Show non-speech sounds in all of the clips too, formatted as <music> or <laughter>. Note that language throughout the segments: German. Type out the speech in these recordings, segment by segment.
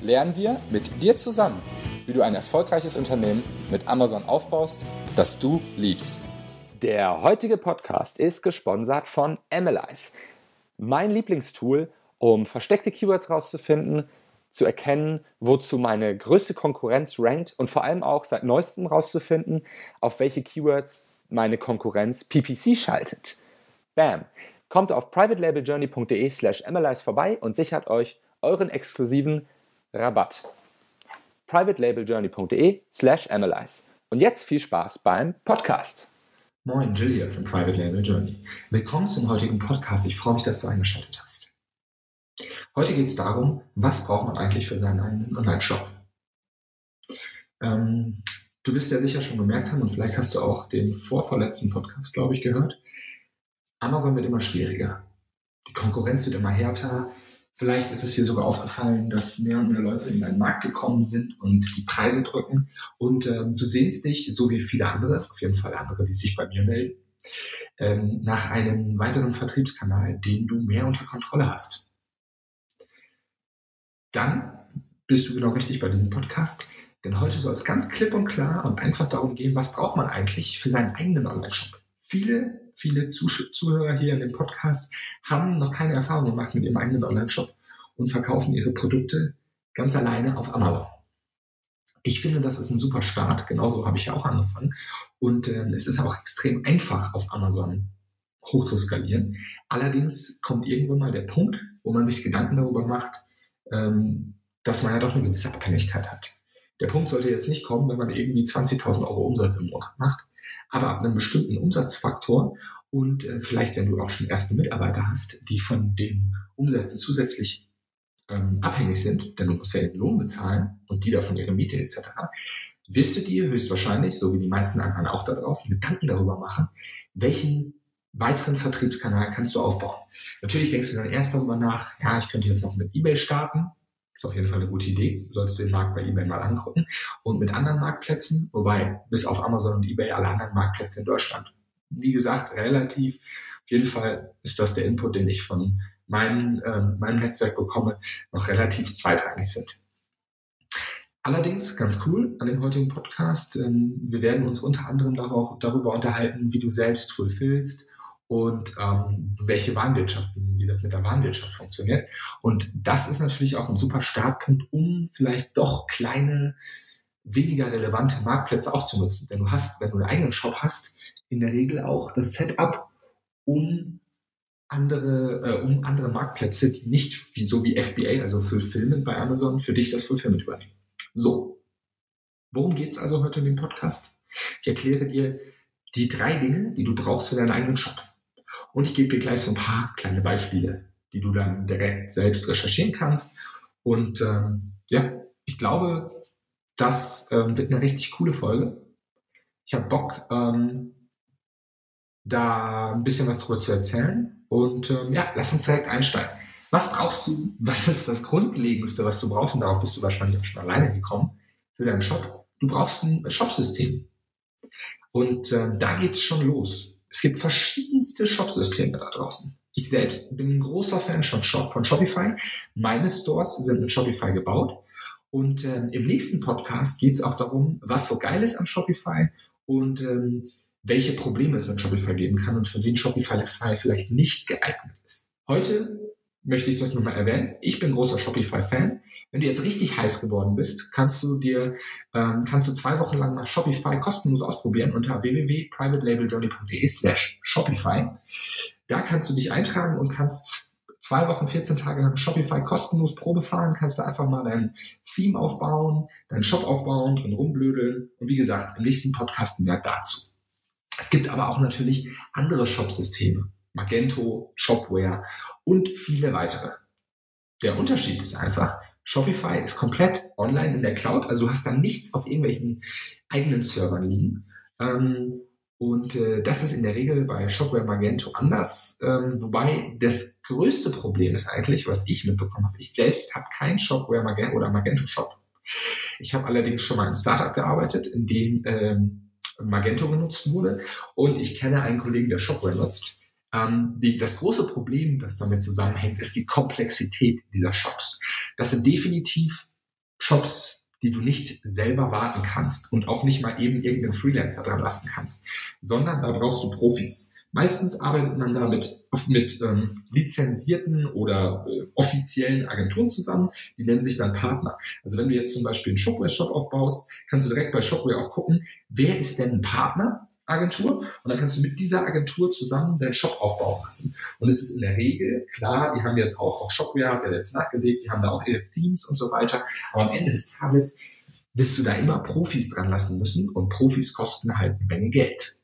lernen wir mit dir zusammen, wie du ein erfolgreiches Unternehmen mit Amazon aufbaust, das du liebst. Der heutige Podcast ist gesponsert von Analyze, mein Lieblingstool, um versteckte Keywords rauszufinden, zu erkennen, wozu meine größte Konkurrenz rankt und vor allem auch seit neuestem rauszufinden, auf welche Keywords meine Konkurrenz PPC schaltet. Bam! Kommt auf privatelabeljourney.de slash analyze vorbei und sichert euch euren exklusiven Rabatt. privatelabeljourney.de slash analyze. Und jetzt viel Spaß beim Podcast. Moin, hier von Private Label Journey. Willkommen zum heutigen Podcast. Ich freue mich, dass du eingeschaltet hast. Heute geht es darum, was braucht man eigentlich für seinen eigenen Online-Shop? Ähm, du wirst ja sicher schon gemerkt haben und vielleicht hast du auch den vorvorletzten Podcast, glaube ich, gehört. Amazon wird immer schwieriger. Die Konkurrenz wird immer härter. Vielleicht ist es dir sogar aufgefallen, dass mehr und mehr Leute in deinen Markt gekommen sind und die Preise drücken. Und ähm, du sehnst dich, so wie viele andere, auf jeden Fall andere, die sich bei mir melden, ähm, nach einem weiteren Vertriebskanal, den du mehr unter Kontrolle hast. Dann bist du genau richtig bei diesem Podcast. Denn heute soll es ganz klipp und klar und einfach darum gehen, was braucht man eigentlich für seinen eigenen Online-Shop. Viele, viele Zuhörer hier in dem Podcast haben noch keine Erfahrung gemacht mit ihrem eigenen Online-Shop und verkaufen ihre Produkte ganz alleine auf Amazon. Ich finde, das ist ein super Start. Genauso habe ich ja auch angefangen. Und äh, es ist auch extrem einfach, auf Amazon hoch zu skalieren. Allerdings kommt irgendwann mal der Punkt, wo man sich Gedanken darüber macht, ähm, dass man ja doch eine gewisse Abhängigkeit hat. Der Punkt sollte jetzt nicht kommen, wenn man irgendwie 20.000 Euro Umsatz im Monat macht, aber ab einem bestimmten Umsatzfaktor und äh, vielleicht, wenn du auch schon erste Mitarbeiter hast, die von den Umsätzen zusätzlich ähm, abhängig sind, denn du musst ja den Lohn bezahlen und die davon ihre Miete etc., wirst du dir höchstwahrscheinlich, so wie die meisten anderen auch da draußen, Gedanken darüber machen, welchen weiteren Vertriebskanal kannst du aufbauen. Natürlich denkst du dann erst darüber nach, ja, ich könnte jetzt noch mit eBay starten, ist auf jeden Fall eine gute Idee. Du solltest den Markt bei eBay mal angucken. Und mit anderen Marktplätzen, wobei bis auf Amazon und eBay alle anderen Marktplätze in Deutschland. Wie gesagt, relativ. Auf jeden Fall ist das der Input, den ich von meinem, ähm, meinem Netzwerk bekomme, noch relativ zweitrangig sind. Allerdings, ganz cool an dem heutigen Podcast, ähm, wir werden uns unter anderem darauf, darüber unterhalten, wie du selbst fulfillst und ähm, welche Warenwirtschaften, wie das mit der Warenwirtschaft funktioniert. Und das ist natürlich auch ein super Startpunkt, um vielleicht doch kleine, weniger relevante Marktplätze auch zu nutzen. Denn du hast, wenn du einen eigenen Shop hast, in der Regel auch das Setup, um andere, äh, um andere Marktplätze, die nicht wie so wie FBA, also Fulfillment bei Amazon, für dich das Fulfillment übernehmen. So, worum geht's also heute in dem Podcast? Ich erkläre dir die drei Dinge, die du brauchst für deinen eigenen Shop. Und ich gebe dir gleich so ein paar kleine Beispiele, die du dann direkt selbst recherchieren kannst. Und ähm, ja, ich glaube, das ähm, wird eine richtig coole Folge. Ich habe Bock, ähm, da ein bisschen was drüber zu erzählen. Und ähm, ja, lass uns direkt einsteigen. Was brauchst du? <laughs> Was ist das Grundlegendste, was du brauchst? Und darauf bist du wahrscheinlich auch schon alleine gekommen für deinen Shop. Du brauchst ein Shopsystem. Und äh, da geht's schon los. Es gibt verschiedenste Shopsysteme da draußen. Ich selbst bin ein großer Fan von, Shop, von Shopify. Meine Stores sind mit Shopify gebaut. Und ähm, im nächsten Podcast geht's auch darum, was so geil ist an Shopify und ähm, welche Probleme es mit Shopify geben kann und für wen Shopify vielleicht nicht geeignet ist. Heute möchte ich das nur mal erwähnen. Ich bin großer Shopify-Fan. Wenn du jetzt richtig heiß geworden bist, kannst du dir, ähm, kannst du zwei Wochen lang nach Shopify kostenlos ausprobieren unter www.privatelabeljourney.de slash Shopify. Da kannst du dich eintragen und kannst zwei Wochen, 14 Tage lang Shopify kostenlos Probe fahren, kannst du einfach mal dein Theme aufbauen, deinen Shop aufbauen, drin rumblödeln. Und wie gesagt, im nächsten Podcast mehr dazu. Es gibt aber auch natürlich andere Shopsysteme. Magento, Shopware und viele weitere. Der Unterschied ist einfach, Shopify ist komplett online in der Cloud, also du hast da nichts auf irgendwelchen eigenen Servern liegen. Ähm, und äh, das ist in der Regel bei Shopware Magento anders. Ähm, wobei das größte Problem ist eigentlich, was ich mitbekommen habe. Ich selbst habe kein Shopware Magento oder Magento Shop. Ich habe allerdings schon mal im Startup gearbeitet, in dem ähm, Magento genutzt wurde. Und ich kenne einen Kollegen, der Shopware nutzt. Ähm, die, das große Problem, das damit zusammenhängt, ist die Komplexität dieser Shops. Das sind definitiv Shops, die du nicht selber warten kannst und auch nicht mal eben irgendeinen Freelancer dran lassen kannst, sondern da brauchst du Profis. Meistens arbeitet man da mit, mit ähm, lizenzierten oder äh, offiziellen Agenturen zusammen, die nennen sich dann Partner. Also wenn du jetzt zum Beispiel einen Shopware-Shop aufbaust, kannst du direkt bei Shopware auch gucken, wer ist denn ein Partner Agentur und dann kannst du mit dieser Agentur zusammen deinen Shop aufbauen lassen. Und es ist in der Regel, klar, die haben jetzt auch, auch Shopware, hat er jetzt nachgelegt, die haben da auch ihre Themes und so weiter, aber am Ende des Tages wirst du da immer Profis dran lassen müssen und Profis kosten halt eine Menge Geld.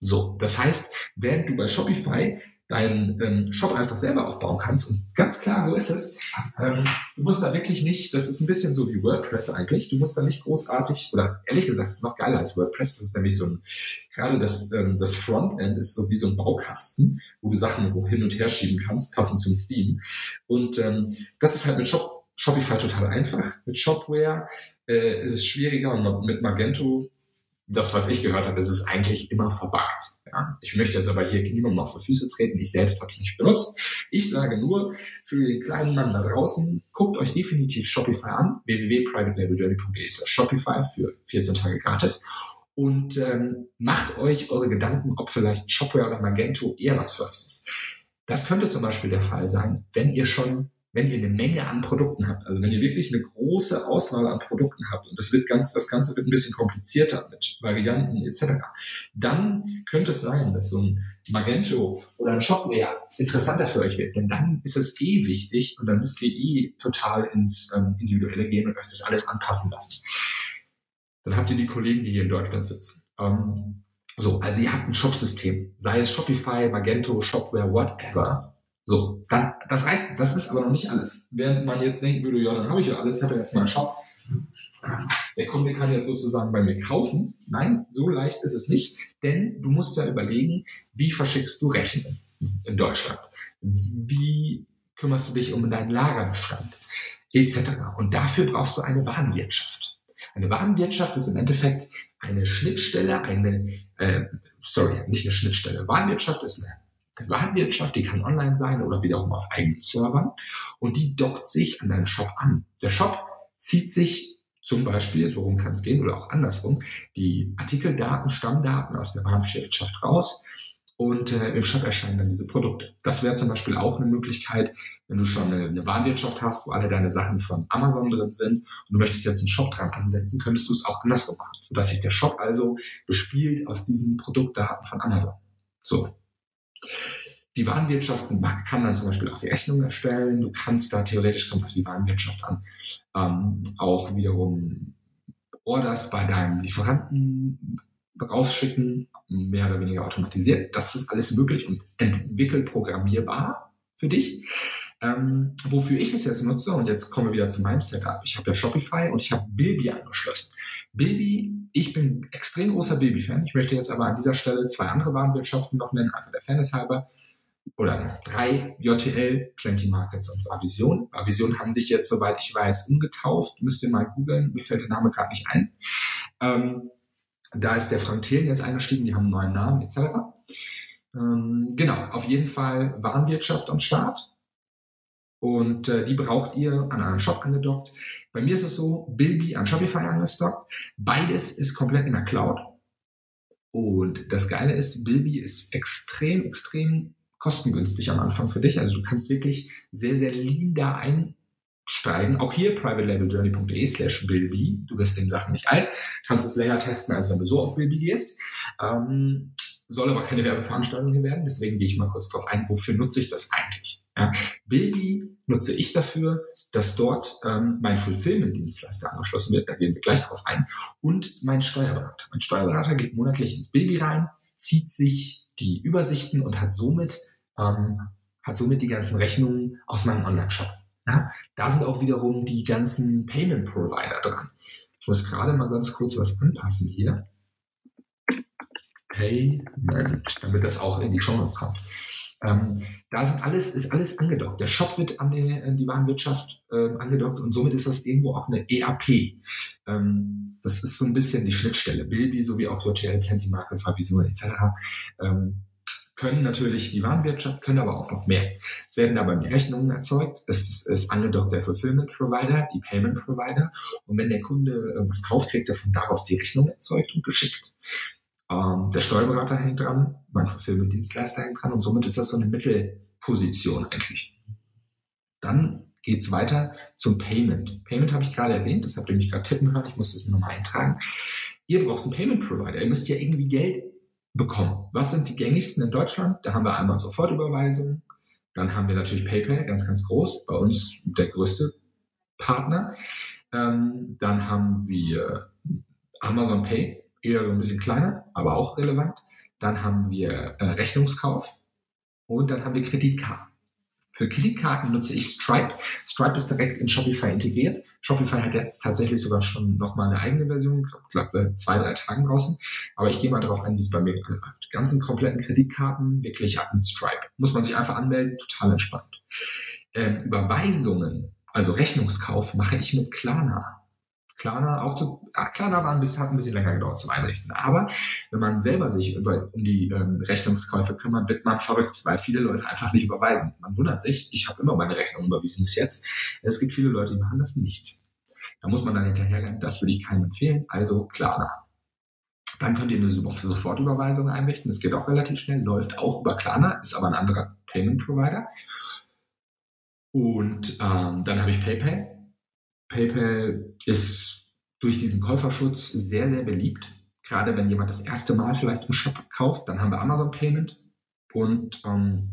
So, das heißt, während du bei Shopify deinen ähm, Shop einfach selber aufbauen kannst. Und ganz klar, so ist es. Ähm, du musst da wirklich nicht, das ist ein bisschen so wie WordPress eigentlich, du musst da nicht großartig, oder ehrlich gesagt, es ist noch geiler als WordPress, das ist nämlich so ein, gerade das, ähm, das Frontend ist so wie so ein Baukasten, wo du Sachen hin und her schieben kannst, passend zum Theme. Und ähm, das ist halt mit Shop, Shopify total einfach. Mit Shopware äh, ist es schwieriger und mit Magento das, was ich gehört habe, ist es eigentlich immer verbuggt. Ja, ich möchte jetzt aber hier niemandem auf die Füße treten. Ich selbst habe es nicht benutzt. Ich sage nur, für den kleinen Mann da draußen, guckt euch definitiv Shopify an. www.privatelabeljourney.de Shopify für 14 Tage gratis. Und ähm, macht euch eure Gedanken, ob vielleicht Shopware oder Magento eher was für euch ist. Das könnte zum Beispiel der Fall sein, wenn ihr schon wenn ihr eine Menge an Produkten habt, also wenn ihr wirklich eine große Auswahl an Produkten habt und das wird ganz, das Ganze wird ein bisschen komplizierter mit Varianten etc., dann könnte es sein, dass so ein Magento oder ein Shopware interessanter für euch wird, denn dann ist es eh wichtig und dann müsst ihr eh total ins ähm, Individuelle gehen und euch das alles anpassen lassen. Dann habt ihr die Kollegen, die hier in Deutschland sitzen. Ähm, so, also ihr habt ein Shopsystem, sei es Shopify, Magento, Shopware, whatever so, dann, das heißt, das ist aber noch nicht alles. Während man jetzt denken würde, ja, dann habe ich ja alles, ich habe ja jetzt meinen Shop. Der Kunde kann jetzt sozusagen bei mir kaufen. Nein, so leicht ist es nicht, denn du musst ja überlegen, wie verschickst du Rechnungen in Deutschland? Wie kümmerst du dich um deinen Lagerbestand? Etc. Und dafür brauchst du eine Warenwirtschaft. Eine Warenwirtschaft ist im Endeffekt eine Schnittstelle, eine, äh, sorry, nicht eine Schnittstelle. Warenwirtschaft ist eine Warenwirtschaft, die kann online sein oder wiederum auf eigenen Servern und die dockt sich an deinen Shop an. Der Shop zieht sich zum Beispiel, so rum kann es gehen oder auch andersrum, die Artikeldaten, Stammdaten aus der Warenwirtschaft raus und äh, im Shop erscheinen dann diese Produkte. Das wäre zum Beispiel auch eine Möglichkeit, wenn du schon eine, eine Warenwirtschaft hast, wo alle deine Sachen von Amazon drin sind und du möchtest jetzt einen Shop dran ansetzen, könntest du es auch andersrum machen, sodass sich der Shop also bespielt aus diesen Produktdaten von Amazon. So, die Warenwirtschaft kann dann zum Beispiel auch die Rechnung erstellen. Du kannst da theoretisch kommt auf die Warenwirtschaft an, ähm, auch wiederum Orders bei deinem Lieferanten rausschicken, mehr oder weniger automatisiert. Das ist alles möglich und entwickelt programmierbar für dich. Ähm, wofür ich es jetzt nutze, und jetzt kommen wir wieder zu meinem Setup. Ich habe ja Shopify und ich habe Bilby angeschlossen. Bilby, ich bin extrem großer Bilby-Fan. Ich möchte jetzt aber an dieser Stelle zwei andere Warenwirtschaften noch nennen, einfach der Fairness halber. Oder drei, JTL, Plenty Markets und Vavision. Vavision haben sich jetzt, soweit ich weiß, umgetauft. Müsst ihr mal googeln, mir fällt der Name gerade nicht ein. Ähm, da ist der Frank Thelen jetzt eingestiegen, die haben einen neuen Namen etc. Ähm, genau, auf jeden Fall Warenwirtschaft am Start und äh, die braucht ihr an einen Shop angedockt. Bei mir ist es so, Bilby an Shopify angestockt. Beides ist komplett in der Cloud. Und das Geile ist, Bilby ist extrem, extrem kostengünstig am Anfang für dich. Also du kannst wirklich sehr, sehr lean da einsteigen. Auch hier privatelabeljourney.de slash Bilby. Du wirst den Sachen nicht alt. Kannst es länger testen, als wenn du so auf Bilby gehst. Ähm, soll aber keine Werbeveranstaltung hier werden. Deswegen gehe ich mal kurz drauf ein, wofür nutze ich das eigentlich? Ja, Bilby nutze ich dafür, dass dort ähm, mein Fulfillment-Dienstleister angeschlossen wird. Da gehen wir gleich drauf ein. Und mein Steuerberater. Mein Steuerberater geht monatlich ins Bilby rein, zieht sich die Übersichten und hat somit, ähm, hat somit die ganzen Rechnungen aus meinem Online-Shop. Ja, da sind auch wiederum die ganzen Payment Provider dran. Ich muss gerade mal ganz kurz was anpassen hier. Payment, damit das auch in die Show kommt. Ähm, da sind alles, ist alles angedockt. Der Shop wird an die, an die Warenwirtschaft äh, angedockt und somit ist das irgendwo auch eine ERP. Ähm, das ist so ein bisschen die Schnittstelle. Bilby sowie auch JTL, Plenty Markets, Fabisun etc. Ähm, können natürlich die Warenwirtschaft, können aber auch noch mehr. Es werden dabei die Rechnungen erzeugt. Es ist, ist angedockt der Fulfillment Provider, die Payment Provider. Und wenn der Kunde äh, was kauft, kriegt er von daraus die Rechnung erzeugt und geschickt. Ähm, der Steuerberater hängt dran, mein Fulfillment-Dienstleister hängt dran und somit ist das so eine Mittelposition eigentlich. Dann geht's weiter zum Payment. Payment habe ich gerade erwähnt, das habt ihr mich gerade tippen hören, ich muss das nochmal eintragen. Ihr braucht einen Payment Provider, ihr müsst ja irgendwie Geld bekommen. Was sind die gängigsten in Deutschland? Da haben wir einmal Sofortüberweisung, dann haben wir natürlich PayPal, ganz, ganz groß, bei uns der größte Partner. Ähm, dann haben wir Amazon Pay, eher so ein bisschen kleiner, aber auch relevant. Dann haben wir äh, Rechnungskauf und dann haben wir Kreditkarten. Für Kreditkarten nutze ich Stripe. Stripe ist direkt in Shopify integriert. Shopify hat jetzt tatsächlich sogar schon nochmal eine eigene Version, ich glaube, zwei, drei Tagen draußen. Aber ich gehe mal darauf ein, wie es bei mir anläuft. Ganzen kompletten Kreditkarten wirklich ab mit Stripe. Muss man sich einfach anmelden, total entspannt. Ähm, Überweisungen, also Rechnungskauf, mache ich mit Klarna. Klarna auch zu, ah, Klarna war ein bisschen, hat ein bisschen länger gedauert zum Einrichten. Aber wenn man selber sich über, um die ähm, Rechnungskäufe kümmert, wird man verrückt, weil viele Leute einfach nicht überweisen. Man wundert sich, ich habe immer meine Rechnung überwiesen bis jetzt. Es gibt viele Leute, die machen das nicht. Da muss man dann hinterherrennen. Das würde ich keinem empfehlen. Also Klarna. Dann könnt ihr eine Sofortüberweisung einrichten. Das geht auch relativ schnell, läuft auch über Klarna, ist aber ein anderer Payment Provider. Und ähm, dann habe ich PayPal. PayPal ist durch diesen Käuferschutz sehr, sehr beliebt. Gerade wenn jemand das erste Mal vielleicht im Shop kauft, dann haben wir Amazon Payment und ähm,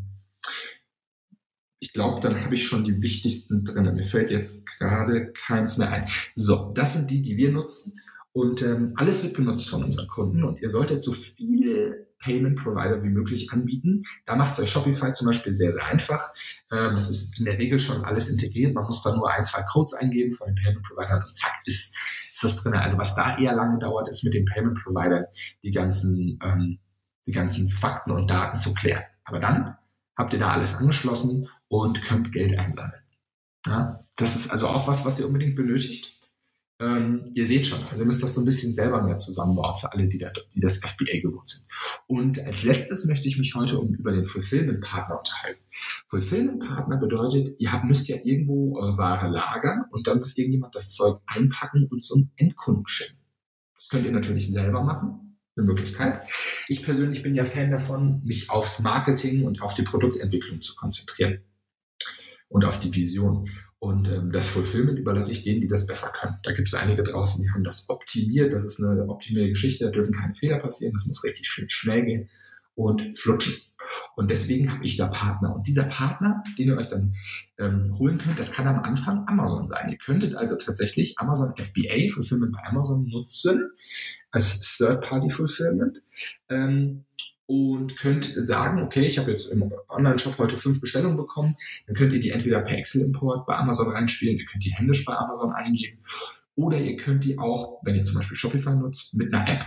ich glaube, dann habe ich schon die wichtigsten drin. Mir fällt jetzt gerade keins mehr ein. So, das sind die, die wir nutzen. Und ähm, alles wird genutzt von unseren Kunden und ihr solltet so viele Payment Provider wie möglich anbieten. Da macht es euch Shopify zum Beispiel sehr, sehr einfach. Ähm, das ist in der Regel schon alles integriert. Man muss da nur ein, zwei Codes eingeben von den Payment Providern und zack ist, ist das drin. Also was da eher lange dauert, ist mit den Payment Providern die ganzen, ähm, die ganzen Fakten und Daten zu klären. Aber dann habt ihr da alles angeschlossen und könnt Geld einsammeln. Ja, das ist also auch was, was ihr unbedingt benötigt. Ähm, ihr seht schon, also ihr müsst das so ein bisschen selber mehr zusammenbauen für alle, die, da, die das FBA gewohnt sind. Und als letztes möchte ich mich heute um, über den Fulfillment-Partner unterhalten. Fulfillment-Partner bedeutet, ihr habt, müsst ja irgendwo eure Ware lagern und dann muss irgendjemand das Zeug einpacken und zum Endkunden schicken. Das könnt ihr natürlich selber machen, eine Möglichkeit. Ich persönlich bin ja Fan davon, mich aufs Marketing und auf die Produktentwicklung zu konzentrieren und auf die Vision. Und ähm, das Fulfillment überlasse ich denen, die das besser können. Da gibt es einige draußen, die haben das optimiert. Das ist eine optimierte Geschichte, da dürfen keine Fehler passieren, das muss richtig schön schnell gehen und flutschen. Und deswegen habe ich da Partner. Und dieser Partner, den ihr euch dann ähm, holen könnt, das kann am Anfang Amazon sein. Ihr könntet also tatsächlich Amazon FBA, Fulfillment bei Amazon, nutzen als Third-Party-Fulfillment. Ähm, und könnt sagen, okay, ich habe jetzt im Online-Shop heute fünf Bestellungen bekommen, dann könnt ihr die entweder per Excel-Import bei Amazon reinspielen, ihr könnt die händisch bei Amazon eingeben oder ihr könnt die auch, wenn ihr zum Beispiel Shopify nutzt, mit einer App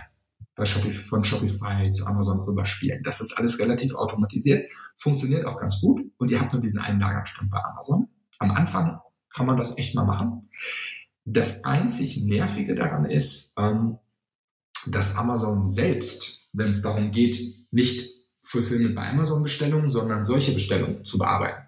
bei Shopify, von Shopify zu Amazon rüberspielen. Das ist alles relativ automatisiert, funktioniert auch ganz gut und ihr habt nur diesen einen Lagerstand bei Amazon. Am Anfang kann man das echt mal machen. Das einzig Nervige daran ist, ähm, dass Amazon selbst wenn es darum geht, nicht Fulfillment bei Amazon-Bestellungen, sondern solche Bestellungen zu bearbeiten.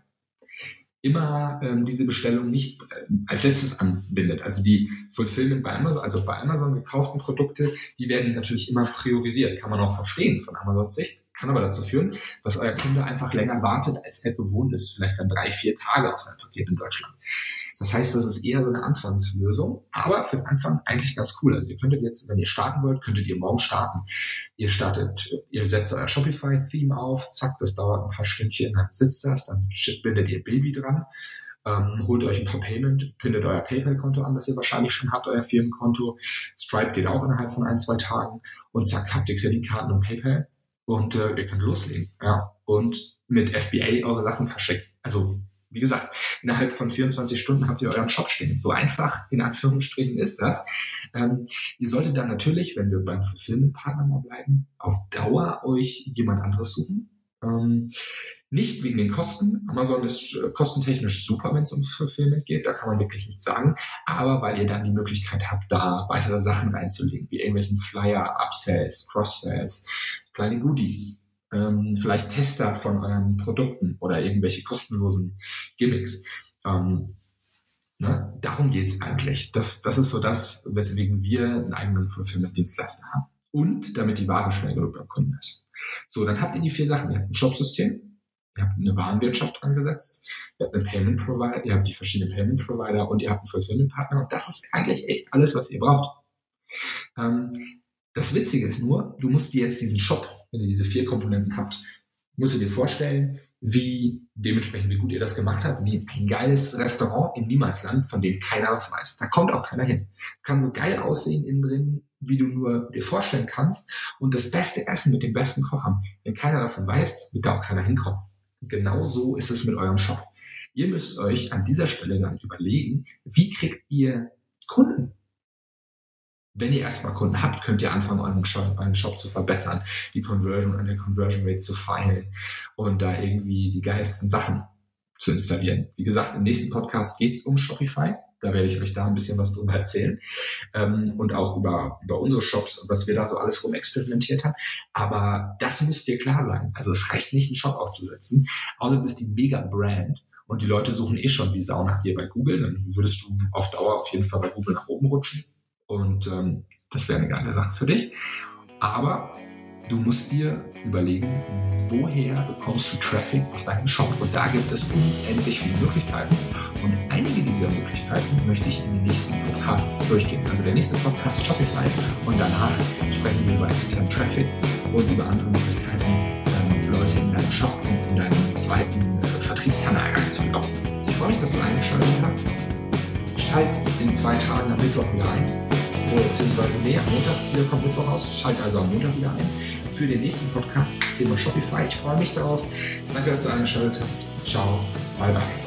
Immer ähm, diese Bestellung nicht äh, als letztes anbindet. Also die Fulfillment bei Amazon, also bei Amazon gekauften Produkte, die werden natürlich immer priorisiert. Kann man auch verstehen von Amazons Sicht, kann aber dazu führen, dass euer Kunde einfach länger wartet, als er gewohnt ist. Vielleicht dann drei, vier Tage auf sein Paket in Deutschland. Das heißt, das ist eher so eine Anfangslösung, aber für den Anfang eigentlich ganz cool. Also ihr könntet jetzt, wenn ihr starten wollt, könntet ihr morgen starten. Ihr startet, ihr setzt euer Shopify-Theme auf, zack, das dauert ein paar Stündchen, dann sitzt das, dann bindet ihr Baby dran, ähm, holt euch ein paar Payment, pindet euer PayPal-Konto an, das ihr wahrscheinlich schon habt, euer Firmenkonto. Stripe geht auch innerhalb von ein, zwei Tagen und zack, habt ihr Kreditkarten und PayPal und äh, ihr könnt loslegen. Ja. Und mit FBA eure Sachen verschicken. Also Wie gesagt, innerhalb von 24 Stunden habt ihr euren Shop stehen. So einfach in Anführungsstrichen ist das. Ähm, ihr solltet dann natürlich, wenn wir beim Fulfillment-Partner mal bleiben, auf Dauer euch jemand anderes suchen. Ähm, nicht wegen den Kosten. Amazon ist äh, kostentechnisch super, wenn es um Fulfillment geht. Da kann man wirklich nichts sagen. Aber weil ihr dann die Möglichkeit habt, da weitere Sachen reinzulegen, wie irgendwelchen Flyer, Upsells, Cross-Sells, kleine Goodies, ähm, vielleicht Tester von euren Produkten oder irgendwelche kostenlosen Gimmicks. Ähm, ne? Darum geht's eigentlich. Das, das ist so das, weswegen wir einen eigenen Fulfillment-Dienstleister haben. Und damit die Ware schnell genug beim Kunden ist. So, dann habt ihr die vier Sachen. Ihr habt ein Shopsystem, ihr habt eine Warenwirtschaft angesetzt, ihr habt einen Payment Provider, ihr habt die verschiedenen Payment Provider und ihr habt einen Fulfillment Partner und das ist eigentlich echt alles, was ihr braucht. Ähm, das Witzige ist nur, du musst dir jetzt diesen Shop, wenn ihr diese vier Komponenten habt, musst du dir vorstellen, wie dementsprechend, wie gut ihr das gemacht habt, wie ein geiles Restaurant im Niemalsland, von dem keiner was weiß. Da kommt auch keiner hin. Es kann so geil aussehen innen drin, wie du nur dir vorstellen kannst und das beste Essen mit dem besten Koch haben. Wenn keiner davon weiß, wird da auch keiner hinkommen. Genau so ist es mit eurem Shop. Ihr müsst euch an dieser Stelle dann überlegen, wie kriegt ihr Kunden? Wenn ihr erstmal Kunden habt, könnt ihr anfangen, euren Shop, euren Shop zu verbessern, die Conversion an der Conversion Rate zu feilen und da irgendwie die geilsten Sachen zu installieren. Wie gesagt, im nächsten Podcast geht es um Shopify. Da werde ich euch da ein bisschen was drüber erzählen ähm, und auch über, über unsere Shops und was wir da so alles rum experimentiert haben. Aber das muss dir klar sein. Also es reicht nicht, einen Shop aufzusetzen, außer du bist die Mega-Brand und die Leute suchen eh schon wie Sau nach dir bei Google. Dann würdest du auf Dauer auf jeden Fall bei Google nach oben rutschen und ähm, das wäre eine geile Sache für dich. Aber Du musst dir überlegen, woher bekommst du Traffic auf deinen Shop? Und da gibt es unendlich viele Möglichkeiten. Und einige dieser Möglichkeiten möchte ich in den nächsten Podcasts durchgehen. Also der nächste Podcast Shopify und danach sprechen wir über externen Traffic und über andere Möglichkeiten, ähm, Leute in deinen Shop und in deinen zweiten äh, Vertriebskanal reinzulocken. Ich freue mich, dass du eingeschaltet hast. Schalt in zwei Tagen am Mittwoch wieder ein. Beziehungsweise, am Montag, wieder kommt Mittwoch raus. Schalt also am Montag wieder ein für den nächsten Podcast Thema Shopify. Ich freue mich darauf. Danke, dass du eingeschaltet hast. Ciao, bye bye.